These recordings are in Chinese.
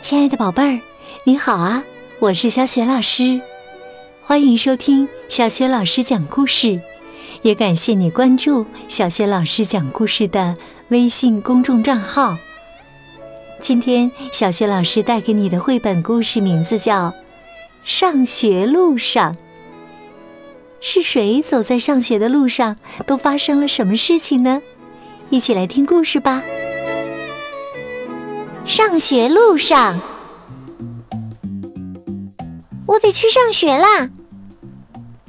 亲爱的宝贝儿，你好啊！我是小雪老师，欢迎收听小雪老师讲故事，也感谢你关注小雪老师讲故事的微信公众账号。今天小雪老师带给你的绘本故事名字叫《上学路上》。是谁走在上学的路上？都发生了什么事情呢？一起来听故事吧。上学路上，我得去上学啦！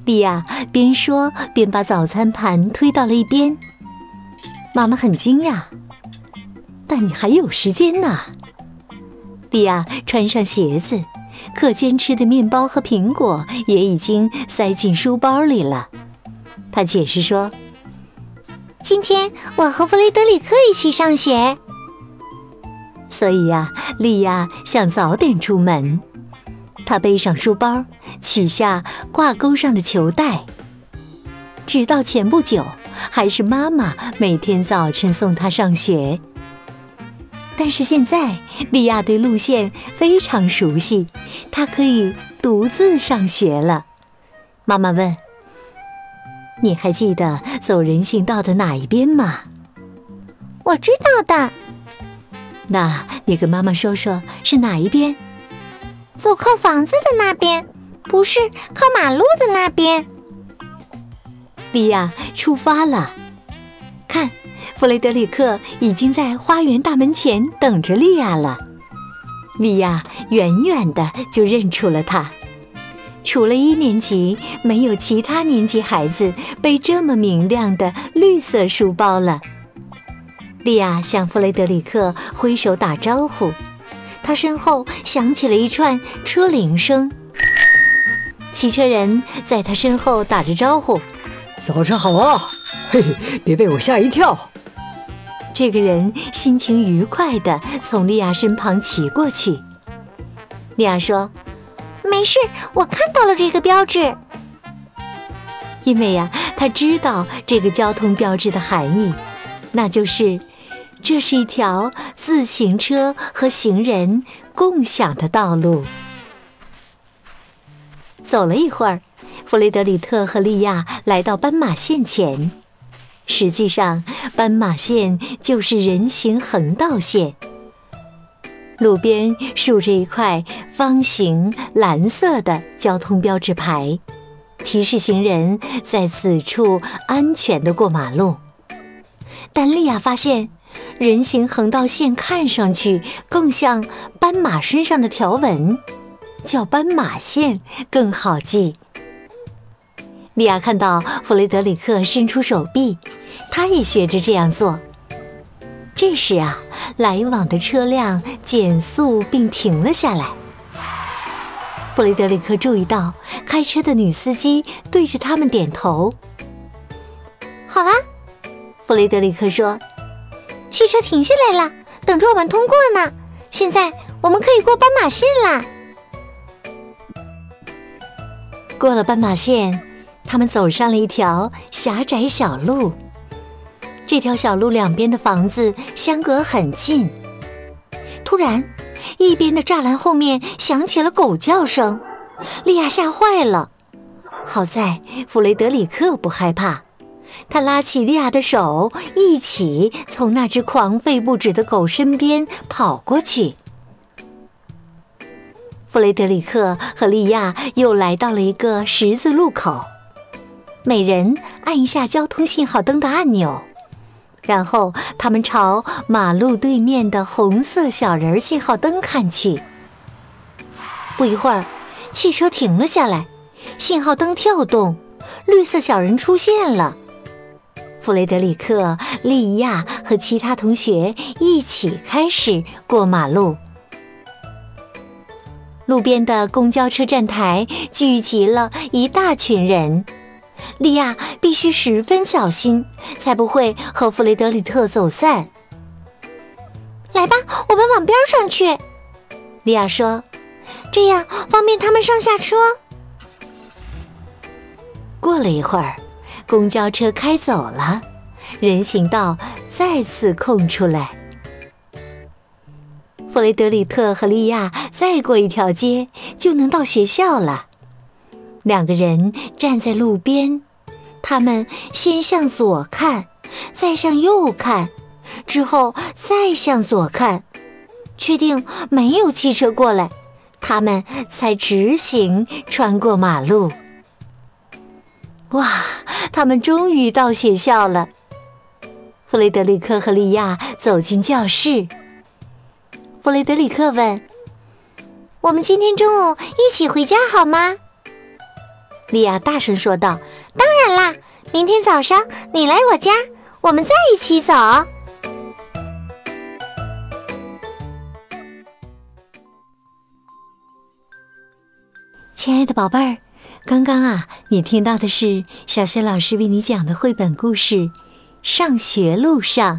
莉亚边说边把早餐盘推到了一边。妈妈很惊讶，但你还有时间呢。莉亚穿上鞋子。课间吃的面包和苹果也已经塞进书包里了。他解释说：“今天我和弗雷德里克一起上学，所以呀，莉亚想早点出门。她背上书包，取下挂钩上的球带。直到前不久，还是妈妈每天早晨送她上学。”但是现在，莉亚对路线非常熟悉，她可以独自上学了。妈妈问：“你还记得走人行道的哪一边吗？”“我知道的。”“那你跟妈妈说说，是哪一边？”“走靠房子的那边，不是靠马路的那边。”莉亚出发了，看。弗雷德里克已经在花园大门前等着莉亚了。莉亚远远的就认出了他。除了一年级，没有其他年级孩子背这么明亮的绿色书包了。莉亚向弗雷德里克挥手打招呼，他身后响起了一串车铃声。骑车人在他身后打着招呼：“早上好啊！嘿嘿，别被我吓一跳。”这个人心情愉快地从莉亚身旁骑过去。莉亚说：“没事，我看到了这个标志。因为呀，他知道这个交通标志的含义，那就是这是一条自行车和行人共享的道路。”走了一会儿，弗雷德里特和莉亚来到斑马线前。实际上，斑马线就是人行横道线。路边竖着一块方形蓝色的交通标志牌，提示行人在此处安全的过马路。但莉亚发现，人行横道线看上去更像斑马身上的条纹，叫斑马线更好记。莉亚看到弗雷德里克伸出手臂。他也学着这样做。这时啊，来往的车辆减速并停了下来。弗雷德里克注意到开车的女司机对着他们点头。好啦，弗雷德里克说：“汽车停下来了，等着我们通过呢。现在我们可以过斑马线啦。”过了斑马线，他们走上了一条狭窄小路。这条小路两边的房子相隔很近。突然，一边的栅栏后面响起了狗叫声，莉亚吓坏了。好在弗雷德里克不害怕，他拉起莉亚的手，一起从那只狂吠不止的狗身边跑过去。弗雷德里克和莉亚又来到了一个十字路口，每人按一下交通信号灯的按钮。然后他们朝马路对面的红色小人信号灯看去。不一会儿，汽车停了下来，信号灯跳动，绿色小人出现了。弗雷德里克、利亚和其他同学一起开始过马路。路边的公交车站台聚集了一大群人。莉亚必须十分小心，才不会和弗雷德里特走散。来吧，我们往边上去。莉亚说：“这样方便他们上下车。”过了一会儿，公交车开走了，人行道再次空出来。弗雷德里特和利亚再过一条街就能到学校了。两个人站在路边，他们先向左看，再向右看，之后再向左看，确定没有汽车过来，他们才直行穿过马路。哇！他们终于到学校了。弗雷德里克和利亚走进教室。弗雷德里克问：“我们今天中午一起回家好吗？”利亚大声说道：“当然啦！明天早上你来我家，我们再一起走。”亲爱的宝贝儿。刚刚啊，你听到的是小学老师为你讲的绘本故事《上学路上》。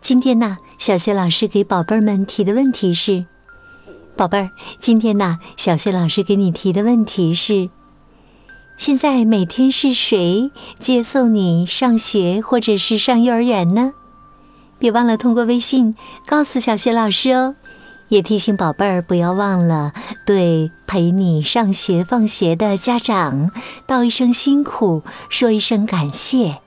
今天呢，小学老师给宝贝儿们提的问题是：宝贝儿，今天呢，小学老师给你提的问题是：现在每天是谁接送你上学或者是上幼儿园呢？别忘了通过微信告诉小学老师哦。也提醒宝贝儿不要忘了对陪你上学放学的家长道一声辛苦，说一声感谢。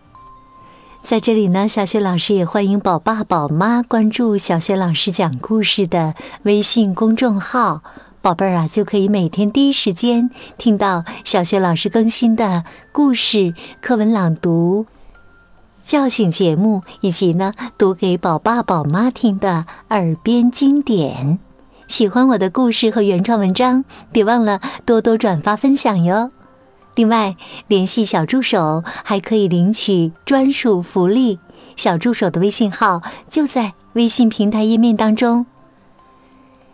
在这里呢，小雪老师也欢迎宝爸宝妈关注小雪老师讲故事的微信公众号，宝贝儿啊就可以每天第一时间听到小雪老师更新的故事、课文朗读。叫醒节目，以及呢读给宝爸宝妈听的耳边经典。喜欢我的故事和原创文章，别忘了多多转发分享哟。另外，联系小助手还可以领取专属福利，小助手的微信号就在微信平台页面当中。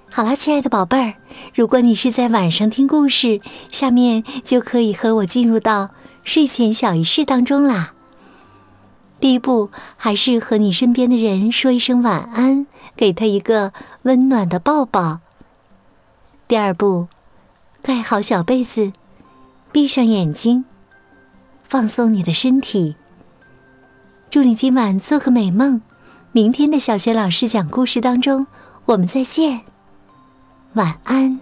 好啦，亲爱的宝贝儿，如果你是在晚上听故事，下面就可以和我进入到睡前小仪式当中啦。第一步还是和你身边的人说一声晚安，给他一个温暖的抱抱。第二步，盖好小被子，闭上眼睛，放松你的身体。祝你今晚做个美梦，明天的小学老师讲故事当中，我们再见，晚安。